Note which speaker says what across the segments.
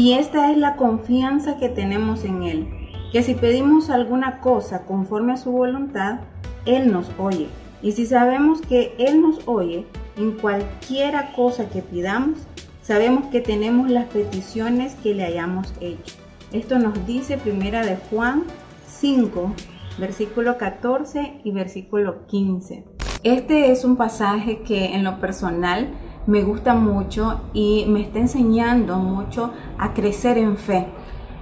Speaker 1: Y esta es la confianza que tenemos en Él, que si pedimos alguna cosa conforme a su voluntad, Él nos oye. Y si sabemos que Él nos oye en cualquiera cosa que pidamos, sabemos que tenemos las peticiones que le hayamos hecho. Esto nos dice primera de Juan 5, versículo 14 y versículo 15. Este es un pasaje que en lo personal me gusta mucho y me está enseñando mucho a crecer en fe.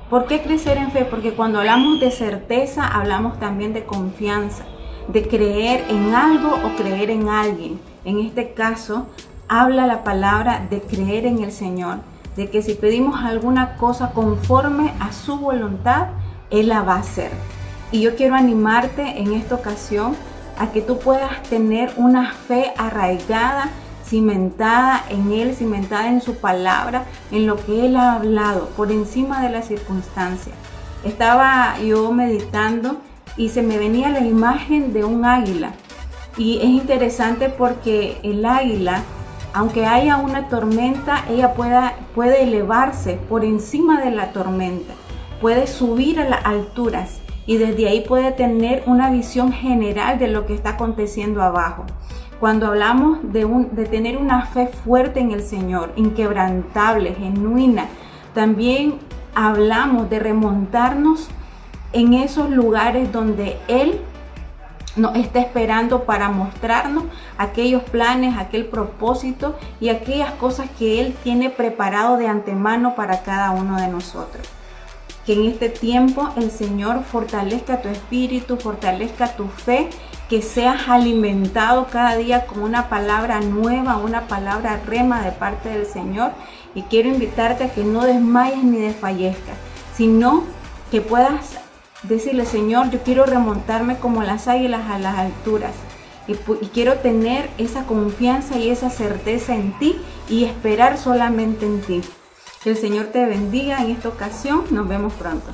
Speaker 1: ¿Por qué crecer en fe? Porque cuando hablamos de certeza, hablamos también de confianza, de creer en algo o creer en alguien. En este caso, habla la palabra de creer en el Señor, de que si pedimos alguna cosa conforme a su voluntad, Él la va a hacer. Y yo quiero animarte en esta ocasión a que tú puedas tener una fe arraigada cimentada en Él, cimentada en su palabra, en lo que Él ha hablado, por encima de las circunstancias. Estaba yo meditando y se me venía la imagen de un águila. Y es interesante porque el águila, aunque haya una tormenta, ella pueda, puede elevarse por encima de la tormenta, puede subir a las alturas y desde ahí puede tener una visión general de lo que está aconteciendo abajo. Cuando hablamos de, tener una fe fuerte en el Señor, inquebrantable, genuina, también hablamos de remontarnos en esos lugares donde Él nos está esperando para mostrarnos aquellos planes, aquel propósito y aquellas cosas que Él tiene preparado de antemano para cada uno de nosotros. Que en este tiempo el Señor fortalezca tu espíritu, fortalezca tu fe que seas alimentado cada día con una palabra nueva, una palabra rema de parte del Señor. Y quiero invitarte a que no desmayes ni desfallezcas, sino que puedas decirle, Señor, yo quiero remontarme como las águilas a las alturas. Y, quiero tener esa confianza y esa certeza en ti y esperar solamente en ti. Que el Señor te bendiga en esta ocasión. Nos vemos pronto.